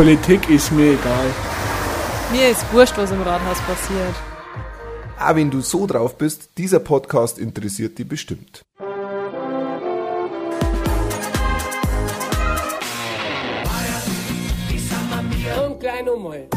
Politik ist mir egal. Mir ist wurscht, was im Rathaus passiert. Ah, wenn du so drauf bist, dieser Podcast interessiert dich bestimmt. Und gleich nochmal.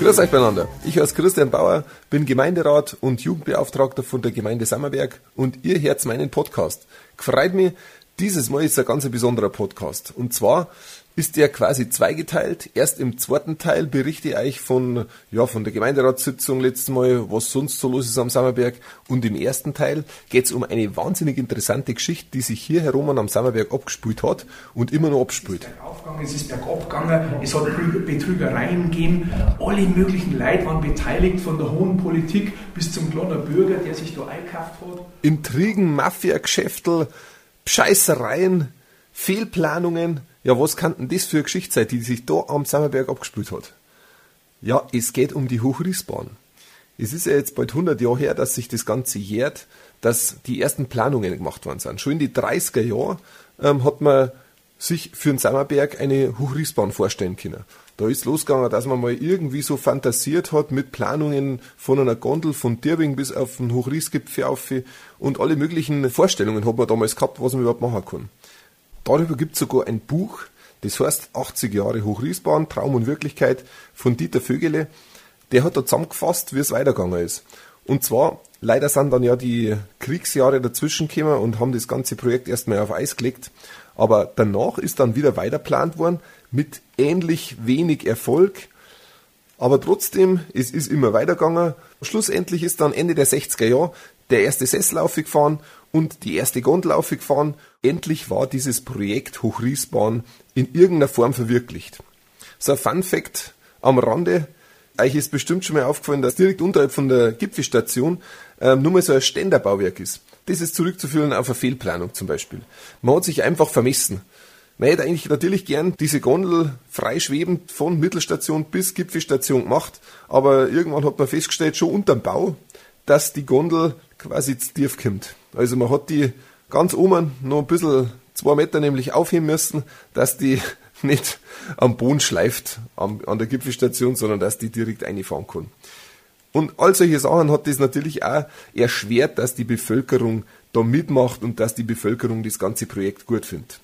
Grüß euch beieinander. Ich heiße Christian Bauer, bin Gemeinderat und Jugendbeauftragter von der Gemeinde Sammerberg und ihr hört meinen Podcast. Gefreut mich, dieses Mal ist ein ganz besonderer Podcast. Und zwar ist der quasi zweigeteilt. Erst im zweiten Teil berichte ich euch von, ja, von der Gemeinderatssitzung letztes Mal, was sonst so los ist am Sammerberg. Und im ersten Teil geht es um eine wahnsinnig interessante Geschichte, die sich hier herum am Sammerberg abgespielt hat und immer noch abspielt. Es ist bergab gegangen, es hat Betrügereien gegeben, alle möglichen Leute waren beteiligt, von der hohen Politik bis zum kleinen Bürger, der sich da eingekauft hat. Intrigen, Mafia-Geschäftel, Scheißereien, Fehlplanungen. Ja, was kann denn das für eine Geschichte sein, die sich da am Sammerberg abgespielt hat? Ja, es geht um die Hochrissbahn. Es ist ja jetzt bald 100 Jahre her, dass sich das Ganze jährt, dass die ersten Planungen gemacht worden sind. Schon in die 30er Jahre ähm, hat man sich für den Sammerberg eine Hochrissbahn vorstellen können. Da ist losgegangen, dass man mal irgendwie so fantasiert hat mit Planungen von einer Gondel von Dirbing bis auf den Hochrissgipfel auf und alle möglichen Vorstellungen hat man damals gehabt, was man überhaupt machen kann. Darüber gibt es sogar ein Buch, das heißt 80 Jahre Hochrissbahn, Traum und Wirklichkeit von Dieter Vögele. Der hat da zusammengefasst, wie es weitergegangen ist. Und zwar, leider sind dann ja die Kriegsjahre dazwischen gekommen und haben das ganze Projekt erstmal auf Eis gelegt. Aber danach ist dann wieder weiterplant worden mit ähnlich wenig Erfolg. Aber trotzdem, es ist immer weitergegangen. Schlussendlich ist dann Ende der 60er Jahre der erste Sessel aufgefahren und die erste Gondel aufgefahren. Endlich war dieses Projekt Hochrissbahn in irgendeiner Form verwirklicht. So ein Fun Fact am Rande. Euch ist bestimmt schon mal aufgefallen, dass direkt unterhalb von der Gipfelstation ähm, nur mal so ein Ständerbauwerk ist. Das ist zurückzuführen auf eine Fehlplanung zum Beispiel. Man hat sich einfach vermessen. Man hätte eigentlich natürlich gern diese Gondel freischwebend von Mittelstation bis Gipfelstation gemacht, aber irgendwann hat man festgestellt, schon unterm Bau, dass die Gondel quasi zu tief kommt. Also man hat die ganz oben noch ein bisschen zwei Meter nämlich aufheben müssen, dass die nicht am Boden schleift an der Gipfelstation, sondern dass die direkt einfahren kann. Und all solche Sachen hat das natürlich auch erschwert, dass die Bevölkerung da mitmacht und dass die Bevölkerung das ganze Projekt gut findet.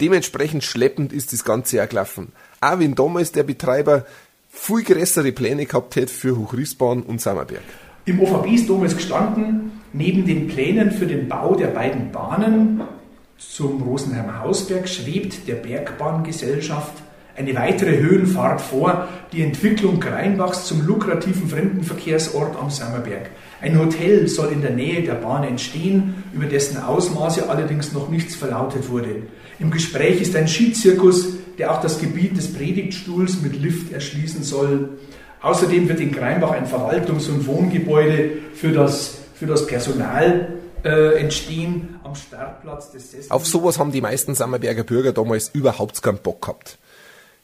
Dementsprechend schleppend ist das Ganze auch gelaufen. Auch wenn damals der Betreiber viel größere Pläne gehabt hätte für Hochrissbahn und Sammerberg. Im OVB ist damals gestanden, neben den Plänen für den Bau der beiden Bahnen zum Rosenheimer Hausberg schwebt der Bergbahngesellschaft eine weitere Höhenfahrt vor, die Entwicklung Greinbachs zum lukrativen Fremdenverkehrsort am Sammerberg. Ein Hotel soll in der Nähe der Bahn entstehen, über dessen Ausmaße allerdings noch nichts verlautet wurde. Im Gespräch ist ein Skizirkus, der auch das Gebiet des Predigtstuhls mit Lift erschließen soll. Außerdem wird in Greinbach ein Verwaltungs- und Wohngebäude für das, für das Personal äh, entstehen am Startplatz des Sessels. Auf sowas haben die meisten Sammerberger Bürger damals überhaupt keinen Bock gehabt.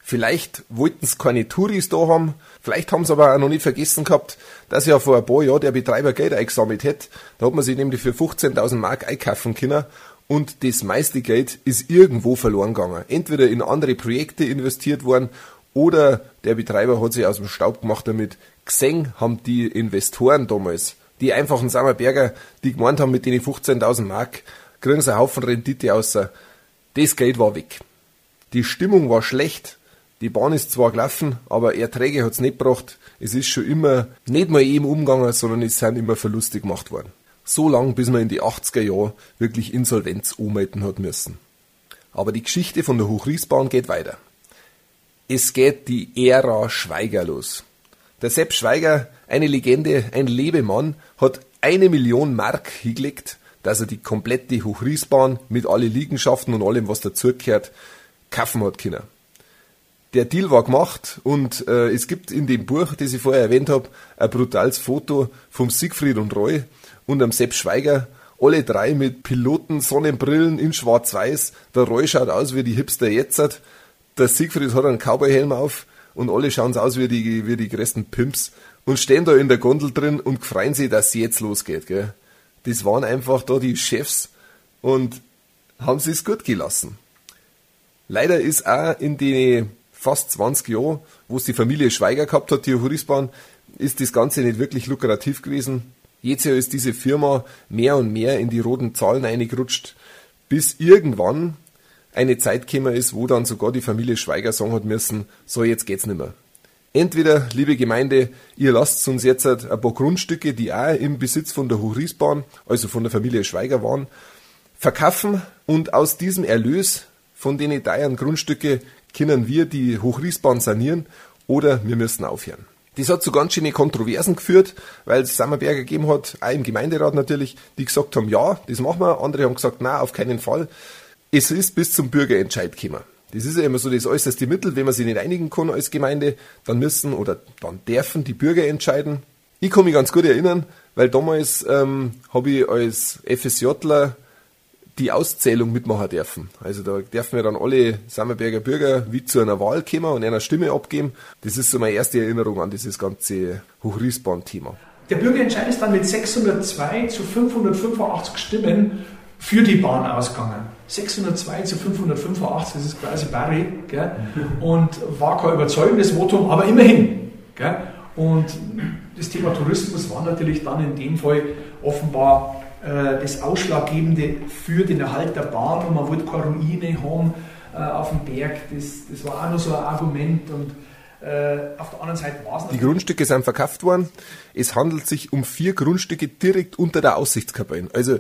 Vielleicht wollten sie keine Touris da haben, vielleicht haben sie aber auch noch nicht vergessen gehabt, dass ja vor ein paar Jahren der Betreiber Geld eingesammelt hat. Da hat man sich nämlich für 15.000 Mark einkaufen können und das meiste Geld ist irgendwo verloren gegangen. Entweder in andere Projekte investiert worden oder der Betreiber hat sich aus dem Staub gemacht damit. Gesehen haben die Investoren damals, die einfachen Sammerberger, die gemeint haben, mit den 15.000 Mark kriegen sie einen Haufen Rendite außer. Das Geld war weg. Die Stimmung war schlecht. Die Bahn ist zwar gelaufen, aber Erträge hat's nicht gebracht. Es ist schon immer nicht mal eben umgegangen, sondern es sind immer Verluste gemacht worden. So lang, bis man in die 80er Jahre wirklich Insolvenz ummelden hat müssen. Aber die Geschichte von der Hochrissbahn geht weiter. Es geht die Ära Schweiger los. Der Sepp Schweiger, eine Legende, ein Lebemann, hat eine Million Mark hingelegt, dass er die komplette Hochrissbahn mit alle Liegenschaften und allem, was dazugehört, kaufen hat können. Der Deal war gemacht und äh, es gibt in dem Buch, das ich vorher erwähnt habe, ein brutales Foto vom Siegfried und Roy und am Sepp Schweiger. Alle drei mit Piloten, Sonnenbrillen in schwarz-weiß. Der Roy schaut aus wie die Hipster jetzt. Der Siegfried hat einen Cowboyhelm auf und alle schauen aus wie die, wie die größten Pimps und stehen da in der Gondel drin und freuen sich, dass es jetzt losgeht. Gell? Das waren einfach da die Chefs und haben sie es gut gelassen. Leider ist auch in den fast 20 Jahren, wo es die Familie Schweiger gehabt hat, die Horisbahn, ist das Ganze nicht wirklich lukrativ gewesen. Jetzt ist diese Firma mehr und mehr in die roten Zahlen eingerutscht, bis irgendwann eine Zeit gekommen ist, wo dann sogar die Familie Schweiger sagen hat müssen, so jetzt geht's nicht mehr. Entweder, liebe Gemeinde, ihr lasst uns jetzt ein paar Grundstücke, die auch im Besitz von der Hochriesbahn, also von der Familie Schweiger waren, verkaufen und aus diesem Erlös von den teuren Grundstücke können wir die Hochriesbahn sanieren oder wir müssen aufhören. Das hat zu ganz schönen Kontroversen geführt, weil es Sammerberger gegeben hat, auch im Gemeinderat natürlich, die gesagt haben, ja, das machen wir. Andere haben gesagt, nein, auf keinen Fall. Es ist bis zum Bürgerentscheid gekommen. Das ist ja immer so das äußerste Mittel. Wenn man sich nicht einigen kann als Gemeinde, dann müssen oder dann dürfen die Bürger entscheiden. Ich kann mich ganz gut erinnern, weil damals ähm, habe ich als FSJler die Auszählung mitmachen dürfen. Also da dürfen wir dann alle Sammerberger Bürger wie zu einer Wahl kommen und einer Stimme abgeben. Das ist so meine erste Erinnerung an dieses ganze Hochriesbahn-Thema. Der Bürgerentscheid ist dann mit 602 zu 585 Stimmen für die Bahn ausgegangen. 602 zu 585, das ist quasi Barry, gell? und war kein überzeugendes Votum, aber immerhin. Gell? Und das Thema Tourismus war natürlich dann in dem Fall offenbar das Ausschlaggebende für den Erhalt der Bahn und man wollte keine Ruine haben äh, auf dem Berg. Das, das war auch noch so ein Argument und äh, auf der anderen Seite war es Die Grundstücke sind verkauft worden. Es handelt sich um vier Grundstücke direkt unter der Aussichtskabine. Also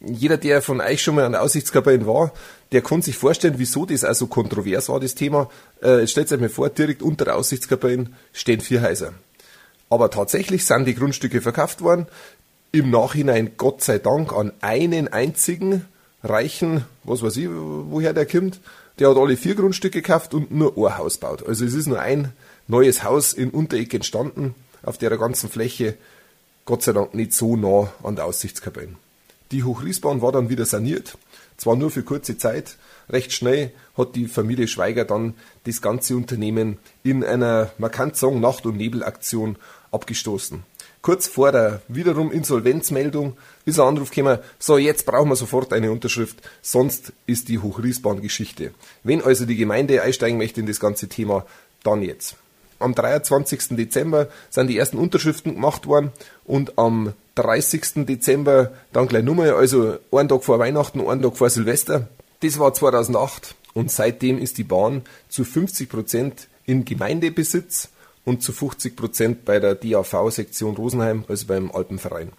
jeder, der von euch schon mal an der Aussichtskabine war, der kann sich vorstellen, wieso das also kontrovers war, das Thema. Äh, stellt euch mal vor, direkt unter der Aussichtskabine stehen vier Häuser. Aber tatsächlich sind die Grundstücke verkauft worden. Im Nachhinein, Gott sei Dank, an einen einzigen reichen, was weiß ich, woher der kommt. Der hat alle vier Grundstücke gekauft und nur ein Haus baut. Also es ist nur ein neues Haus in Untereck entstanden, auf der ganzen Fläche, Gott sei Dank nicht so nah an der Aussichtskabine. Die Hochriesbahn war dann wieder saniert, zwar nur für kurze Zeit. Recht schnell hat die Familie Schweiger dann das ganze Unternehmen in einer, man kann sagen, Nacht- und Nebelaktion abgestoßen. Kurz vor der wiederum Insolvenzmeldung ist ein Anruf gekommen, so jetzt brauchen wir sofort eine Unterschrift, sonst ist die Hochriesbahn Geschichte. Wenn also die Gemeinde einsteigen möchte in das ganze Thema, dann jetzt. Am 23. Dezember sind die ersten Unterschriften gemacht worden und am 30. Dezember dann gleich nochmal, also einen Tag vor Weihnachten, einen Tag vor Silvester. Das war 2008 und seitdem ist die Bahn zu 50 Prozent in Gemeindebesitz und zu 50 Prozent bei der DAV-Sektion Rosenheim, also beim Alpenverein.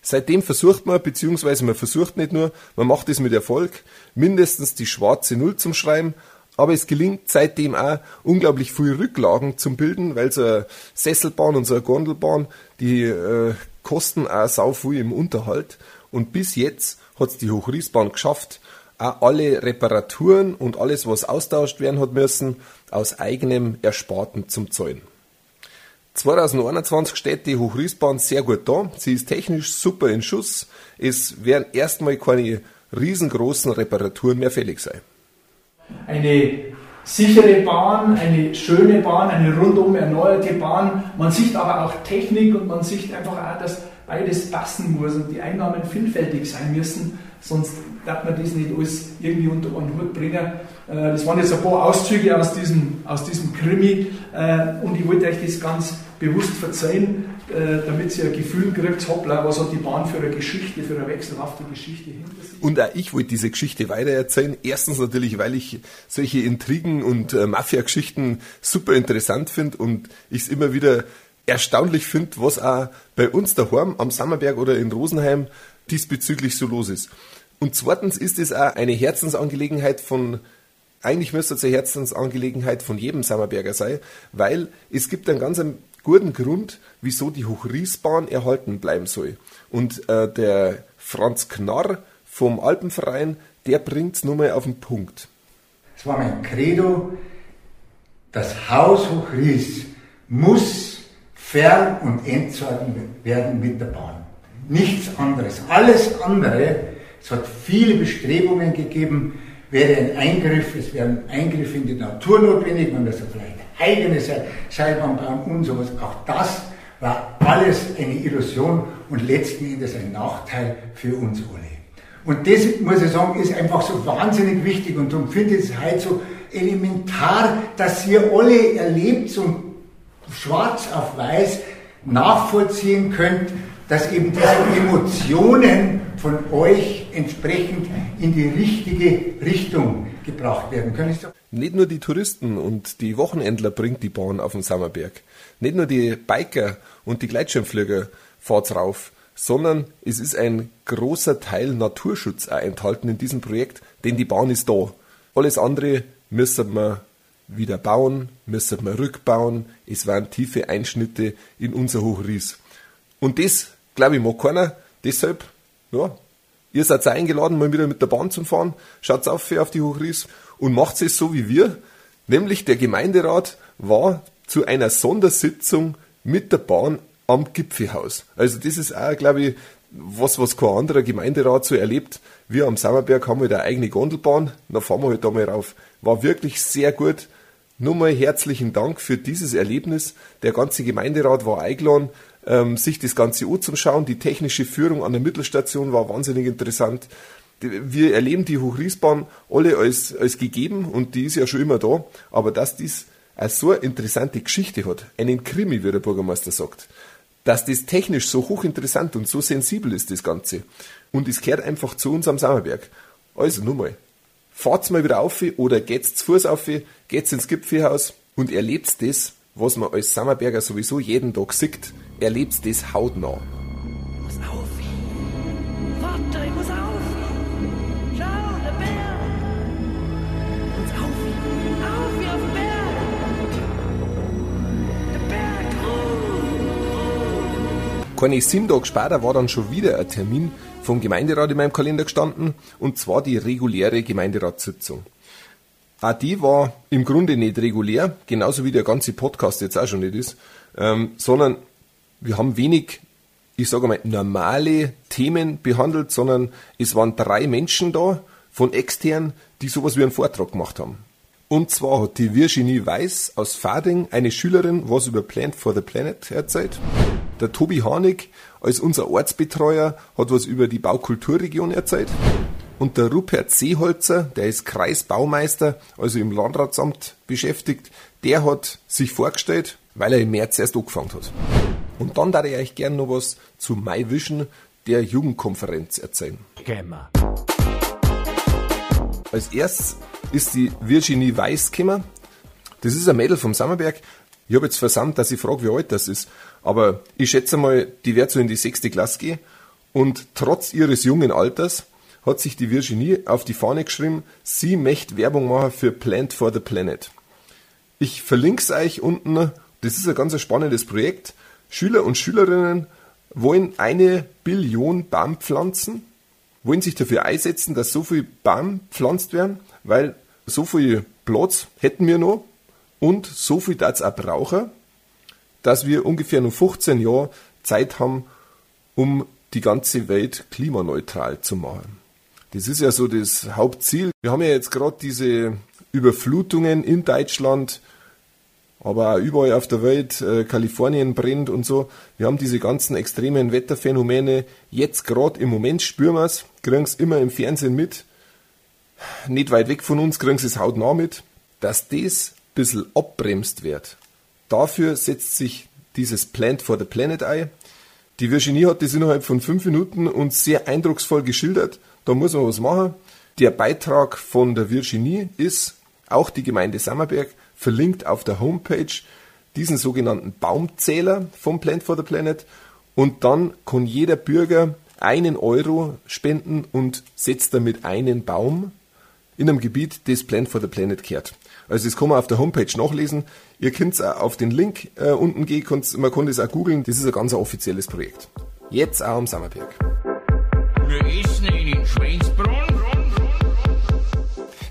Seitdem versucht man, beziehungsweise man versucht nicht nur, man macht es mit Erfolg, mindestens die schwarze Null zum Schreiben, aber es gelingt seitdem auch unglaublich viel Rücklagen zum Bilden, weil so eine Sesselbahn und so eine Gondelbahn, die äh, kosten auch sau viel im Unterhalt. Und bis jetzt hat es die Hochriesbahn geschafft, auch alle Reparaturen und alles, was austauscht werden hat müssen, aus eigenem Ersparten zum Zahlen. 2021 steht die Hochriesbahn sehr gut da. Sie ist technisch super in Schuss. Es werden erstmal keine riesengroßen Reparaturen mehr fällig sein. Eine sichere Bahn, eine schöne Bahn, eine rundum erneuerte Bahn. Man sieht aber auch Technik und man sieht einfach auch, dass beides passen muss und die Einnahmen vielfältig sein müssen. Sonst darf man das nicht alles irgendwie unter einen Hut bringen. Äh, das waren jetzt ein paar Auszüge aus diesem, aus diesem Krimi äh, und ich wollte euch das ganz bewusst verzeihen, äh, damit ihr ein Gefühl kriegt, hoppla, was hat die Bahn für eine Geschichte, für eine wechselhafte Geschichte hinter sich. Und auch ich wollte diese Geschichte weitererzählen. Erstens natürlich, weil ich solche Intrigen und Mafia-Geschichten super interessant finde und ich es immer wieder erstaunlich finde, was auch bei uns daheim am Sammerberg oder in Rosenheim diesbezüglich so los ist. Und zweitens ist es auch eine Herzensangelegenheit von, eigentlich müsste es eine Herzensangelegenheit von jedem Sammerberger sein, weil es gibt einen ganz guten Grund, wieso die Hochriesbahn erhalten bleiben soll. Und äh, der Franz Knarr vom Alpenverein, der bringt es nur mal auf den Punkt. Es war mein Credo, das Haus Hochries muss fern- und entsorgen werden mit der Bahn. Nichts anderes. Alles andere es hat viele Bestrebungen gegeben, wäre ein Eingriff, es wäre ein Eingriff in die Natur notwendig, man müsste vielleicht eigene Seilbahn bauen und sowas. Auch das war alles eine Illusion und letzten Endes ein Nachteil für uns alle. Und das, muss ich sagen, ist einfach so wahnsinnig wichtig und darum finde ich es halt so elementar, dass ihr alle erlebt und schwarz auf weiß nachvollziehen könnt, dass eben diese Emotionen von euch entsprechend in die richtige Richtung gebracht werden können. Nicht nur die Touristen und die Wochenendler bringt die Bahn auf den Sammerberg. Nicht nur die Biker und die Gleitschirmflieger fahrt's rauf, sondern es ist ein großer Teil Naturschutz auch enthalten in diesem Projekt, denn die Bahn ist da. Alles andere müssen wir wieder bauen, müssen wir rückbauen. Es waren tiefe Einschnitte in unser Hochries. Und das, glaube ich, mag keiner. Deshalb, ja, ihr seid eingeladen, mal wieder mit der Bahn zu fahren. Schaut auf auf die Hochries und macht es so wie wir. Nämlich der Gemeinderat war zu einer Sondersitzung mit der Bahn am Gipfelhaus. Also das ist auch, glaube ich, was, was kein anderer Gemeinderat so erlebt. Wir am Sammerberg haben halt eine eigene Gondelbahn, da fahren wir halt da mal rauf. War wirklich sehr gut. Nur mal herzlichen Dank für dieses Erlebnis. Der ganze Gemeinderat war eingeladen, ähm, sich das Ganze anzuschauen. Die technische Führung an der Mittelstation war wahnsinnig interessant. Wir erleben die Hochriesbahn alle als, als gegeben und die ist ja schon immer da. Aber dass dies als so eine interessante Geschichte hat, einen Krimi, wie der Bürgermeister sagt, dass das technisch so hochinteressant und so sensibel ist, das Ganze. Und es gehört einfach zu uns am Sammerberg. Also, nur mal. Fahrt's mal wieder auf oder geht's zu Fuß auf, geht's ins Gipfelhaus und erlebt das, was man als Sammerberger sowieso jeden Tag sieht, erlebt das hautnah. Muss auf! Warte, ich muss auf! Schau, der Bär! Muss auf! Auf wie auf den Berg! Der Berg! Keine sieben Tage später war dann schon wieder ein Termin vom Gemeinderat in meinem Kalender gestanden, und zwar die reguläre Gemeinderatssitzung. Auch die war im Grunde nicht regulär, genauso wie der ganze Podcast jetzt auch schon nicht ist, ähm, sondern wir haben wenig, ich sage mal, normale Themen behandelt, sondern es waren drei Menschen da von extern, die sowas wie einen Vortrag gemacht haben. Und zwar hat die Virginie Weiß aus Fading, eine Schülerin, was über Plant for the Planet erzählt. Der Tobi Hanig als unser Ortsbetreuer hat was über die Baukulturregion erzählt. Und der Rupert Seeholzer, der ist Kreisbaumeister, also im Landratsamt beschäftigt, der hat sich vorgestellt, weil er im März erst angefangen hat. Und dann darf ich euch gerne noch was zu My Vision, der Jugendkonferenz, erzählen. Kämmer. Als erstes ist die Virginie Weiß gekommen. Das ist ein Mädel vom Sammerberg. Ich habe jetzt versandt, dass ich frage, wie alt das ist. Aber ich schätze mal, die wird so in die sechste Klasse gehen. Und trotz ihres jungen Alters hat sich die Virginie auf die Fahne geschrieben, sie möchte Werbung machen für Plant for the Planet. Ich verlinke es euch unten. Das ist ein ganz spannendes Projekt. Schüler und Schülerinnen wollen eine Billion Baum pflanzen, wollen sich dafür einsetzen, dass so viel Baum pflanzt werden, weil so viel Platz hätten wir noch und so viel das auch brauchen, dass wir ungefähr noch 15 Jahre Zeit haben, um die ganze Welt klimaneutral zu machen. Das ist ja so das Hauptziel. Wir haben ja jetzt gerade diese Überflutungen in Deutschland, aber auch überall auf der Welt, äh, Kalifornien brennt und so. Wir haben diese ganzen extremen Wetterphänomene. Jetzt gerade im Moment spüren wir es, kriegen es immer im Fernsehen mit. Nicht weit weg von uns kriegen sie es hautnah mit, dass das ein bisschen abbremst wird. Dafür setzt sich dieses Plant for the Planet ein. Die Virginie hat das innerhalb von fünf Minuten uns sehr eindrucksvoll geschildert. Da muss man was machen. Der Beitrag von der Virginie ist auch die Gemeinde Sammerberg verlinkt auf der Homepage diesen sogenannten Baumzähler vom Plant for the Planet und dann kann jeder Bürger einen Euro spenden und setzt damit einen Baum in einem Gebiet, das Plant for the Planet kehrt. Also das kann man auf der Homepage nachlesen. Ihr könnt auf den Link äh, unten gehen, man kann das auch googeln. Das ist ein ganz offizielles Projekt. Jetzt auch am Sammerberg. Wir essen einen Schweinsbraten.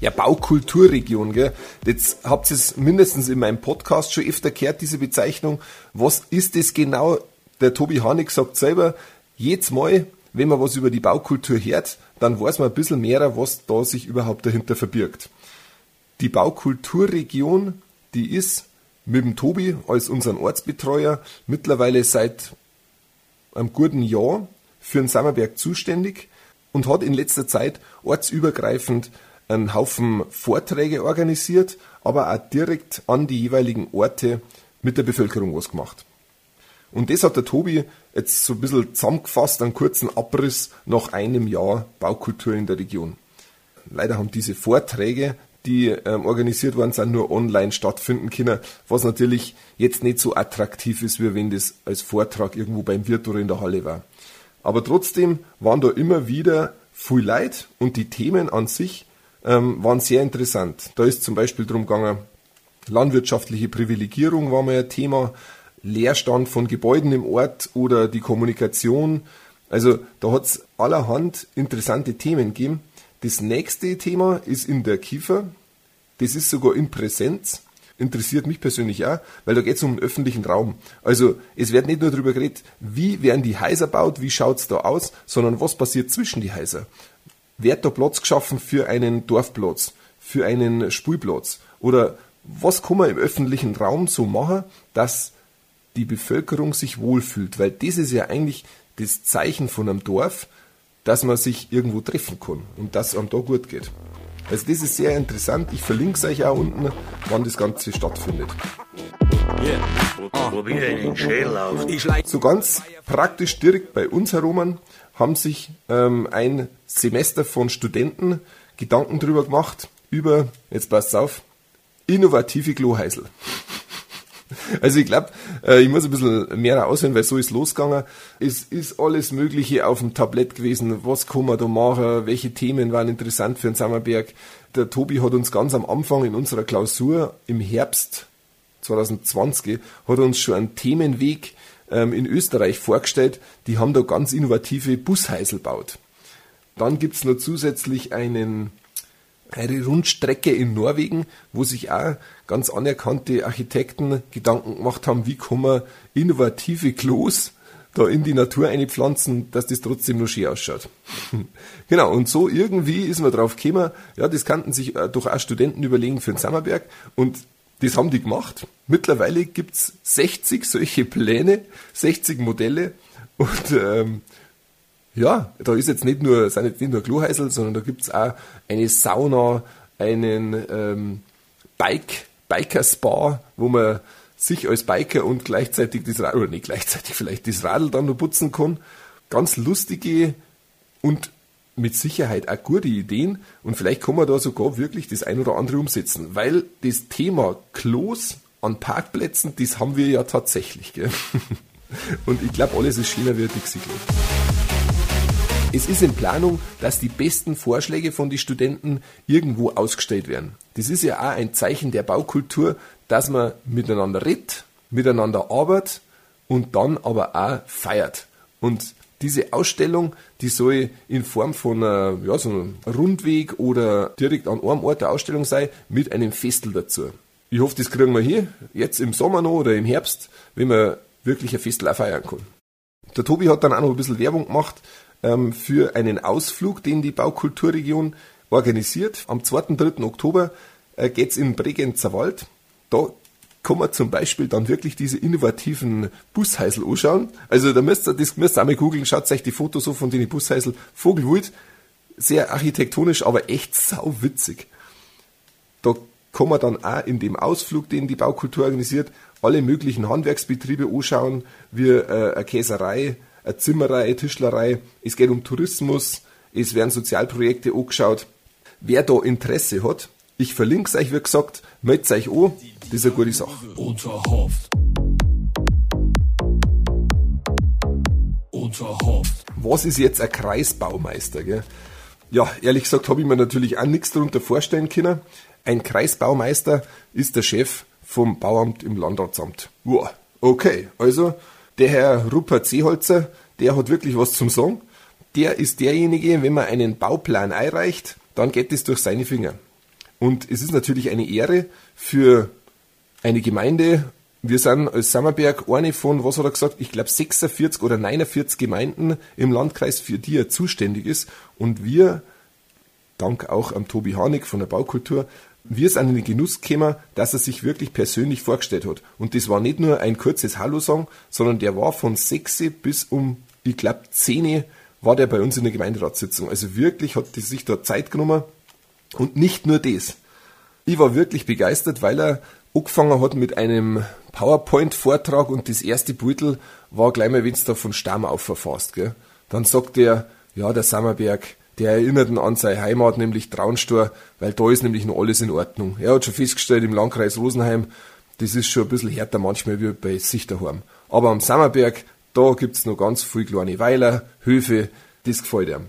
Ja, Baukulturregion, gell? Jetzt habt ihr es mindestens in meinem Podcast schon öfter gehört, diese Bezeichnung. Was ist das genau? Der Tobi Hanig sagt selber, jedes Mal, wenn man was über die Baukultur hört, dann weiß man ein bisschen mehr, was da sich überhaupt dahinter verbirgt. Die Baukulturregion, die ist mit dem Tobi als unseren Ortsbetreuer mittlerweile seit einem guten Jahr für den Sammerberg zuständig und hat in letzter Zeit ortsübergreifend einen Haufen Vorträge organisiert, aber auch direkt an die jeweiligen Orte mit der Bevölkerung was gemacht. Und das hat der Tobi jetzt so ein bisschen zusammengefasst, einen kurzen Abriss nach einem Jahr Baukultur in der Region. Leider haben diese Vorträge, die ähm, organisiert worden sind, nur online stattfinden können, was natürlich jetzt nicht so attraktiv ist, wie wenn das als Vortrag irgendwo beim Wirt oder in der Halle war. Aber trotzdem waren da immer wieder viel Leid und die Themen an sich ähm, waren sehr interessant. Da ist zum Beispiel drum gegangen, landwirtschaftliche Privilegierung war mal ein Thema, Leerstand von Gebäuden im Ort oder die Kommunikation. Also da hat es allerhand interessante Themen gegeben. Das nächste Thema ist in der Kiefer. Das ist sogar in Präsenz. Interessiert mich persönlich auch, weil da geht es um den öffentlichen Raum. Also es wird nicht nur darüber geredet, wie werden die Häuser baut, wie schaut es da aus, sondern was passiert zwischen die Häuser. Wird da Platz geschaffen für einen Dorfplatz, für einen Spielplatz? Oder was kann man im öffentlichen Raum so machen, dass die Bevölkerung sich wohlfühlt? Weil das ist ja eigentlich das Zeichen von einem Dorf, dass man sich irgendwo treffen kann und dass es einem da gut geht. Also das ist sehr interessant. Ich verlinke es euch auch unten, wann das Ganze stattfindet. So ganz praktisch direkt bei uns herum haben sich ähm, ein Semester von Studenten Gedanken drüber gemacht, über, jetzt passt auf, innovative Klohäusel. Also ich glaube, äh, ich muss ein bisschen mehr aussehen, weil so ist losgegangen. Es ist alles Mögliche auf dem Tablett gewesen. Was kann man da machen? Welche Themen waren interessant für den Sammerberg? Der Tobi hat uns ganz am Anfang in unserer Klausur im Herbst 2020 hat uns schon einen Themenweg ähm, in Österreich vorgestellt. Die haben da ganz innovative Busheisel gebaut. Dann gibt's noch zusätzlich einen eine Rundstrecke in Norwegen, wo sich auch ganz anerkannte Architekten Gedanken gemacht haben, wie kann man innovative Klos da in die Natur einpflanzen, dass das trotzdem noch schön ausschaut. genau, und so irgendwie ist man drauf gekommen, ja, das kannten sich äh, doch auch Studenten überlegen für den Sammerberg und das haben die gemacht. Mittlerweile gibt's 60 solche Pläne, 60 Modelle und ähm, ja, da ist jetzt nicht nur, sind jetzt nicht nur Klohäusel, sondern da gibt's auch eine Sauna, einen ähm, Bike, Biker-Spa, wo man sich als Biker und gleichzeitig das Radl, oder nicht gleichzeitig vielleicht das Radl dann noch putzen kann. Ganz lustige und mit Sicherheit auch gute Ideen und vielleicht kann man da sogar wirklich das ein oder andere umsetzen, weil das Thema Klos an Parkplätzen, das haben wir ja tatsächlich. Gell? Und ich glaube, alles ist schöner wie ein Dixie-Klo. Es ist in Planung, dass die besten Vorschläge von den Studenten irgendwo ausgestellt werden. Das ist ja auch ein Zeichen der Baukultur, dass man miteinander redet, miteinander arbeitet und dann aber auch feiert. Und diese Ausstellung, die soll in Form von einer, ja, so einem Rundweg oder direkt an einem Ort der Ausstellung sein, mit einem Festel dazu. Ich hoffe, das kriegen wir hier, jetzt im Sommer noch oder im Herbst, wenn man wirklich ein Festel auch feiern kann. Der Tobi hat dann auch noch ein bisschen Werbung gemacht ähm, für einen Ausflug, den die Baukulturregion organisiert. Am 2. 3. Oktober äh, geht's in Bregenzer Wald. Da kann man zum Beispiel dann wirklich diese innovativen Busheisel anschauen. Also da müsst ihr, das müsst ihr auch mal googeln, schaut euch die Fotos so von den Busheisel Vogelwild. Sehr architektonisch, aber echt sau witzig. Da kann man dann auch in dem Ausflug, den die Baukultur organisiert, alle möglichen Handwerksbetriebe anschauen, wie äh, eine Käserei, eine Zimmerei, Tischlerei, es geht um Tourismus, es werden Sozialprojekte angeschaut. Wer da Interesse hat, ich verlinke es euch, wie gesagt, meldet euch an, das ist eine gute Sache. Unterhoft. Unterhoft. Was ist jetzt ein Kreisbaumeister? Gell? Ja, ehrlich gesagt habe ich mir natürlich auch nichts darunter vorstellen können. Ein Kreisbaumeister ist der Chef vom Bauamt im Landratsamt. Wow, okay, also der Herr Rupert Seeholzer, der hat wirklich was zum Sagen. Der ist derjenige, wenn man einen Bauplan einreicht, dann geht es durch seine Finger. Und es ist natürlich eine Ehre für eine Gemeinde. Wir sind als Sammerberg eine von, was hat er gesagt, ich glaube 46 oder 49 Gemeinden im Landkreis, für die er zuständig ist. Und wir, dank auch am Tobi Hanig von der Baukultur, wir sind in den Genuss gekommen, dass er sich wirklich persönlich vorgestellt hat. Und das war nicht nur ein kurzes Hallo-Song, sondern der war von 6 bis um, ich glaube, 10 war der bei uns in der Gemeinderatssitzung. Also wirklich hat die sich dort Zeit genommen und nicht nur das. Ich war wirklich begeistert, weil er angefangen hat mit einem PowerPoint-Vortrag und das erste Beutel war gleich mal, wenn es da von Stamm auf verfasst. Gell? Dann sagt er, ja, der Sammerberg, der erinnert ihn an seine Heimat, nämlich Traunstor, weil da ist nämlich noch alles in Ordnung. Er hat schon festgestellt, im Landkreis Rosenheim, das ist schon ein bisschen härter manchmal wie bei sich daheim. Aber am Sammerberg, da gibt's noch ganz viel kleine Weiler, Höfe, das gefällt ihm.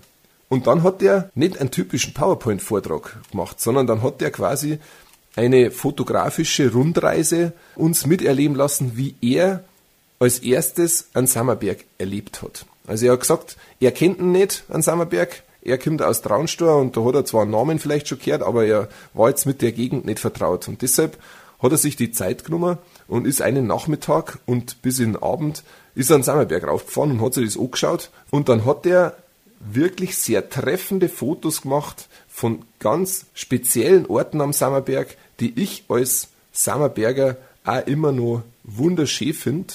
Und dann hat er nicht einen typischen PowerPoint-Vortrag gemacht, sondern dann hat er quasi eine fotografische Rundreise uns miterleben lassen, wie er als erstes einen Sammerberg erlebt hat. Also er hat gesagt, er kennt ihn nicht, einen Sammerberg, er kommt aus Traunstor und da hat er zwar einen Namen vielleicht schon gehört, aber er war jetzt mit der Gegend nicht vertraut. Und deshalb hat er sich die Zeit genommen und ist einen Nachmittag und bis in den Abend ist er an Sammerberg raufgefahren und hat sich das angeschaut und dann hat er wirklich sehr treffende Fotos gemacht von ganz speziellen Orten am Sammerberg, die ich als Sammerberger auch immer noch wunderschön finde.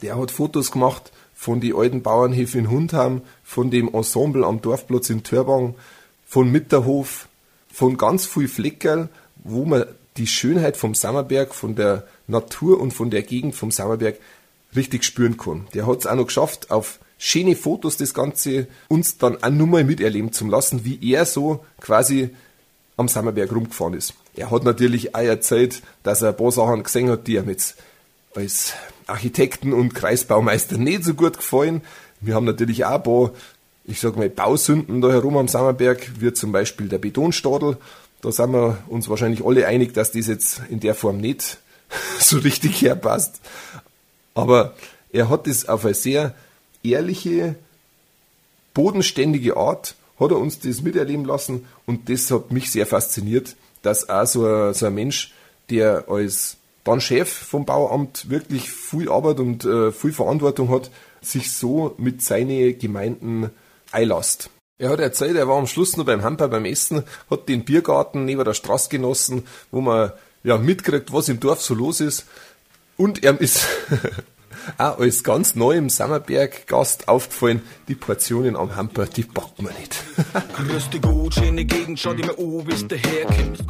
Der hat Fotos gemacht von den alten Bauernhöfen in Hundham, von dem Ensemble am Dorfplatz in Törbang, von Mitterhof, von ganz viel Fleckerl, wo man die Schönheit vom Sammerberg, von der Natur und von der Gegend vom Sammerberg richtig spüren kann. Der hat es auch noch geschafft, auf schöne Fotos das Ganze uns dann auch nur mal miterleben zu lassen, wie er so quasi am Sammerberg rumgefahren ist. Er hat natürlich auch erzählt, dass er ein paar Sachen gesehen hat, die ihm jetzt als Architekten und Kreisbaumeister nicht so gut gefallen. Wir haben natürlich auch ein paar, ich sag mal, Bausünden da herum am Sammerberg, wie zum Beispiel der Betonstadel. Da sind wir uns wahrscheinlich alle einig, dass das jetzt in der Form nicht so richtig herpasst. Aber er hat es auf eine sehr ehrliche, bodenständige Art, hat er uns das miterleben lassen und das hat mich sehr fasziniert, dass auch so ein, so ein Mensch, der als dann Chef vom Bauamt wirklich viel Arbeit und äh, viel Verantwortung hat, sich so mit seinen Gemeinden einlasst. Er hat erzählt, er war am Schluss noch beim Hamper beim Essen, hat den Biergarten neben der Straße genossen, wo man ja mitkriegt, was im Dorf so los ist. Und er ist auch als ganz neu im Sammerberg-Gast aufgefallen, die Portionen am Hamper, die packt man nicht.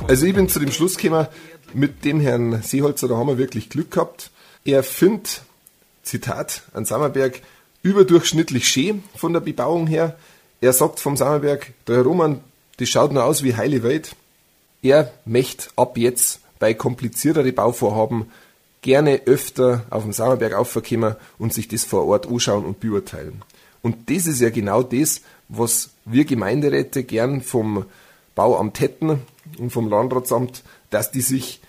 also ich bin zu dem Schluss gekommen, mit dem Herrn Seeholzer, da haben wir wirklich Glück gehabt. Er findet, Zitat, an Sammerberg überdurchschnittlich schön von der Bebauung her. Er sagt vom Sammerberg, der Herr Roman, das schaut nur aus wie heile Welt. Er möchte ab jetzt bei kompliziertere Bauvorhaben gerne öfter auf dem Sammerberg aufkommen und sich das vor Ort anschauen und beurteilen. Und das ist ja genau das, was wir Gemeinderäte gern vom Bauamt hätten und vom Landratsamt, dass die sich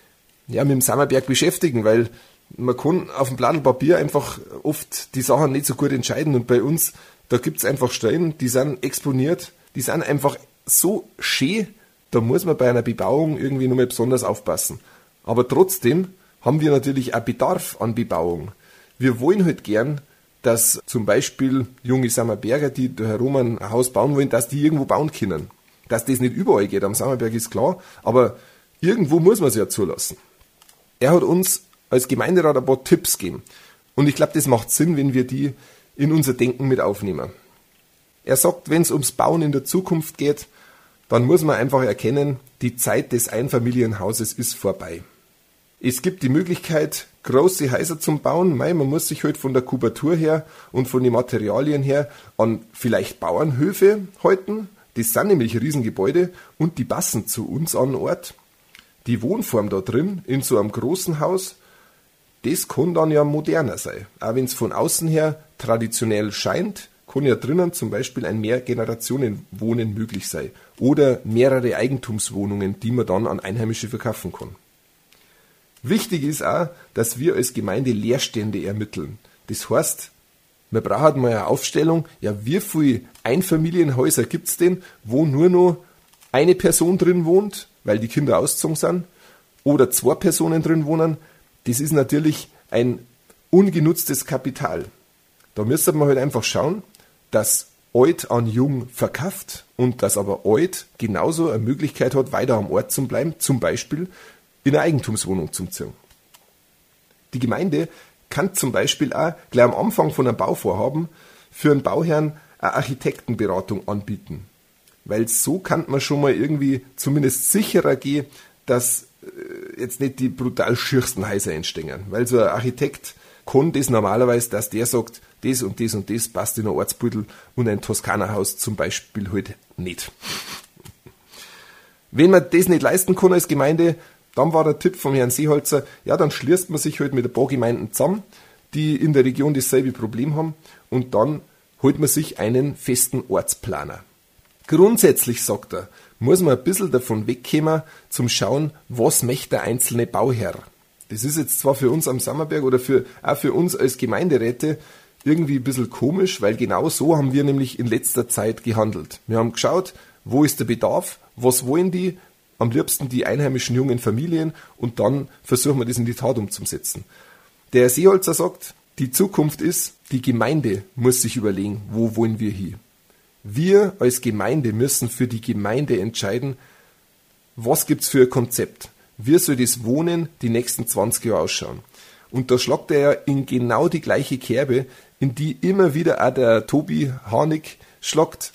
ja, mit dem Sammerberg beschäftigen, weil man kann auf dem Blatt Papier einfach oft die Sachen nicht so gut entscheiden und bei uns, da gibt's einfach Stellen, die sind exponiert, die sind einfach so schön, da muss man bei einer Bebauung irgendwie nochmal besonders aufpassen. Aber trotzdem haben wir natürlich auch Bedarf an Bebauung. Wir wollen halt gern, dass zum Beispiel junge Sammerberger, die da herum ein Haus bauen wollen, dass die irgendwo bauen können. Dass das nicht überall geht, am Sammerberg ist klar, aber irgendwo muss man es ja zulassen. Er hat uns als Gemeinderat ein paar Tipps gegeben. Und ich glaube, das macht Sinn, wenn wir die in unser Denken mit aufnehmen. Er sagt, wenn es ums Bauen in der Zukunft geht, dann muss man einfach erkennen, die Zeit des Einfamilienhauses ist vorbei. Es gibt die Möglichkeit, große Häuser zum Bauen. Mei, man muss sich halt von der Kubatur her und von den Materialien her an vielleicht Bauernhöfe halten. Das sind nämlich Riesengebäude und die passen zu uns an Ort. Die Wohnform da drin, in so einem großen Haus, das kann dann ja moderner sein. Auch wenn es von außen her traditionell scheint, kann ja drinnen zum Beispiel ein Mehrgenerationenwohnen möglich sein. Oder mehrere Eigentumswohnungen, die man dann an Einheimische verkaufen kann. Wichtig ist auch, dass wir als Gemeinde Leerstände ermitteln. Das heißt, wir brauchen mal eine Aufstellung, ja, wie viele Einfamilienhäuser gibt's denn, wo nur noch eine Person drin wohnt, weil die Kinder ausgezogen sind, oder zwei Personen drin wohnen. Das ist natürlich ein ungenutztes Kapital. Da müsste man halt einfach schauen, dass alt an jung verkauft und dass aber alt genauso eine Möglichkeit hat, weiter am Ort zu bleiben, zum Beispiel in eine Eigentumswohnung zu ziehen. Die Gemeinde kann zum Beispiel auch gleich am Anfang von einem Bauvorhaben für einen Bauherrn eine Architektenberatung anbieten. Weil so kann man schon mal irgendwie zumindest sicherer gehen, dass äh, jetzt nicht die brutal schürsten Häuser entstehen. Weil so ein Architekt kann das normalerweise, dass der sagt, das und das und das passt in ein Ortsbüttel und ein Toskana-Haus zum Beispiel halt nicht. Wenn man das nicht leisten kann als Gemeinde, dann war der Tipp vom Herrn Seeholzer, ja, dann schließt man sich halt mit ein paar Gemeinden zusammen, die in der Region dasselbe Problem haben und dann holt man sich einen festen Ortsplaner. Grundsätzlich, sagt er, muss man ein bisschen davon wegkommen, zum Schauen, was möchte der einzelne Bauherr. Das ist jetzt zwar für uns am Sammerberg oder für, auch für uns als Gemeinderäte irgendwie ein bisschen komisch, weil genau so haben wir nämlich in letzter Zeit gehandelt. Wir haben geschaut, wo ist der Bedarf, was wollen die, am liebsten die einheimischen jungen Familien und dann versuchen wir das in die Tat umzusetzen. Der Seeholzer sagt, die Zukunft ist, die Gemeinde muss sich überlegen, wo wollen wir hier. Wir als Gemeinde müssen für die Gemeinde entscheiden, was gibt's für ein Konzept. Wie soll das Wohnen die nächsten 20 Jahre ausschauen? Und da schlagt er ja in genau die gleiche Kerbe, in die immer wieder auch der Tobi Harnik schlagt,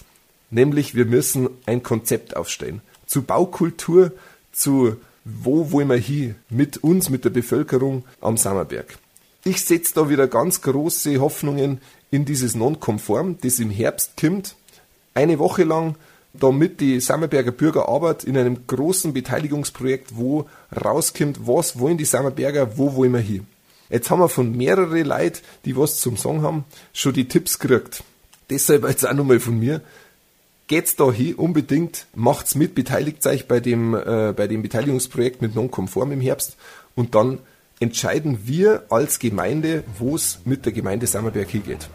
nämlich wir müssen ein Konzept aufstellen. Zu Baukultur, zu wo wollen wir hier mit uns, mit der Bevölkerung am Sammerberg. Ich setze da wieder ganz große Hoffnungen in dieses Non-Konform, das im Herbst kommt. Eine Woche lang damit die Sammerberger Bürger Arbeit in einem großen Beteiligungsprojekt, wo rauskommt, was wollen die Sammerberger, wo wollen wir hin. Jetzt haben wir von mehreren Leuten, die was zum Song haben, schon die Tipps gekriegt. Deshalb jetzt auch nochmal von mir. Geht's da hin, unbedingt, macht's mit, beteiligt euch bei dem, äh, bei dem Beteiligungsprojekt mit Nonkonform im Herbst und dann entscheiden wir als Gemeinde, wo es mit der Gemeinde Sammerberg hingeht.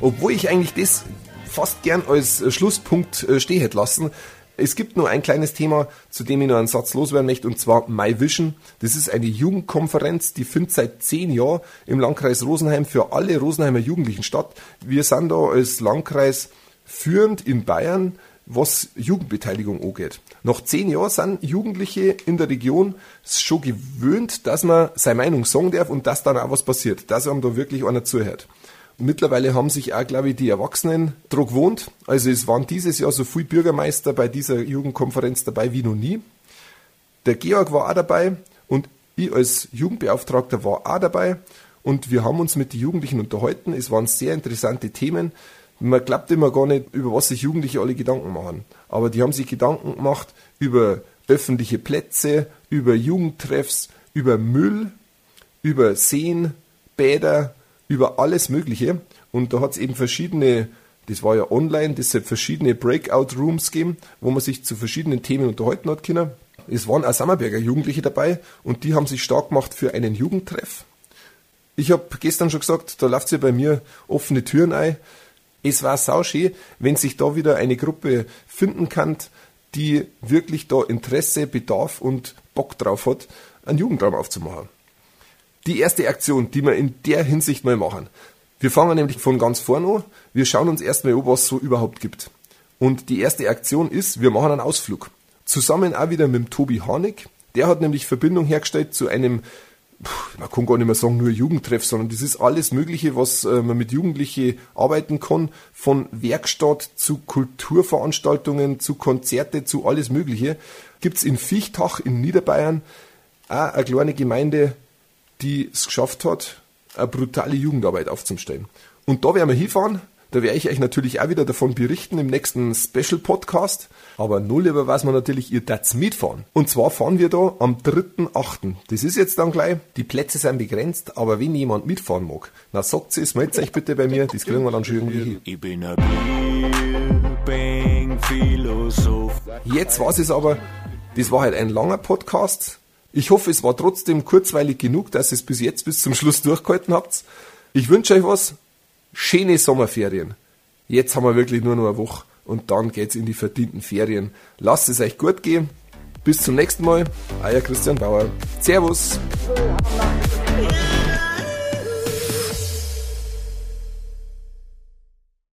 Obwohl ich eigentlich das fast gern als Schlusspunkt äh, stehen hätte lassen, es gibt nur ein kleines Thema, zu dem ich noch einen Satz loswerden möchte, und zwar My Vision. Das ist eine Jugendkonferenz, die findet seit zehn Jahren im Landkreis Rosenheim für alle Rosenheimer Jugendlichen statt. Wir sind da als Landkreis führend in Bayern, was Jugendbeteiligung angeht. Nach zehn Jahren sind Jugendliche in der Region schon gewöhnt, dass man seine Meinung sagen darf und dass dann auch was passiert, dass einem da wirklich einer zuhört. Mittlerweile haben sich auch, glaube ich, die Erwachsenen dran gewohnt. Also es waren dieses Jahr so viele Bürgermeister bei dieser Jugendkonferenz dabei wie noch nie. Der Georg war auch dabei und ich als Jugendbeauftragter war auch dabei. Und wir haben uns mit den Jugendlichen unterhalten. Es waren sehr interessante Themen. Man glaubt immer gar nicht, über was sich Jugendliche alle Gedanken machen. Aber die haben sich Gedanken gemacht über öffentliche Plätze, über Jugendtreffs, über Müll, über Seen, Bäder, über alles Mögliche. Und da hat es eben verschiedene, das war ja online, deshalb verschiedene Breakout-Rooms gegeben, wo man sich zu verschiedenen Themen unterhalten hat können. Es waren auch Sammerberger Jugendliche dabei und die haben sich stark gemacht für einen Jugendtreff. Ich habe gestern schon gesagt, da läuft ja bei mir offene Türen ein. Es war sauschön, wenn sich da wieder eine Gruppe finden kann, die wirklich da Interesse, Bedarf und Bock drauf hat, einen Jugendraum aufzumachen die erste Aktion, die wir in der Hinsicht mal machen. Wir fangen nämlich von ganz vorne an. Wir schauen uns erstmal an, was es so überhaupt gibt. Und die erste Aktion ist, wir machen einen Ausflug. Zusammen auch wieder mit dem Tobi Harnik. Der hat nämlich Verbindung hergestellt zu einem, man kann gar nicht mehr sagen nur Jugendtreff, sondern das ist alles Mögliche, was äh, man mit Jugendlichen arbeiten kann. Von Werkstatt zu Kulturveranstaltungen, zu Konzerte, zu alles Mögliche. Gibt's in Viechtach in Niederbayern auch eine kleine Gemeinde, die es geschafft hat, eine brutale Jugendarbeit aufzustellen. Und da werden wir hinfahren. Da werde ich euch natürlich auch wieder davon berichten im nächsten Special Podcast. Aber null lieber weiß man natürlich, ihr dürft mitfahren. Und zwar fahren wir da am 3.8. Das ist jetzt dann gleich. Die Plätze sind begrenzt, aber wenn jemand mitfahren mag, na sagt es, meldet euch bitte bei mir. Das kriegen wir dann schon irgendwie hin. Ich bin ein Philosoph. Jetzt war es aber, das war halt ein langer Podcast. Ich hoffe, es war trotzdem kurzweilig genug, dass ihr es bis jetzt bis zum Schluss durchgehalten habt. Ich wünsche euch was. Schöne Sommerferien. Jetzt haben wir wirklich nur noch eine Woche und dann geht's in die verdienten Ferien. Lasst es euch gut gehen. Bis zum nächsten Mal. Euer Christian Bauer. Servus.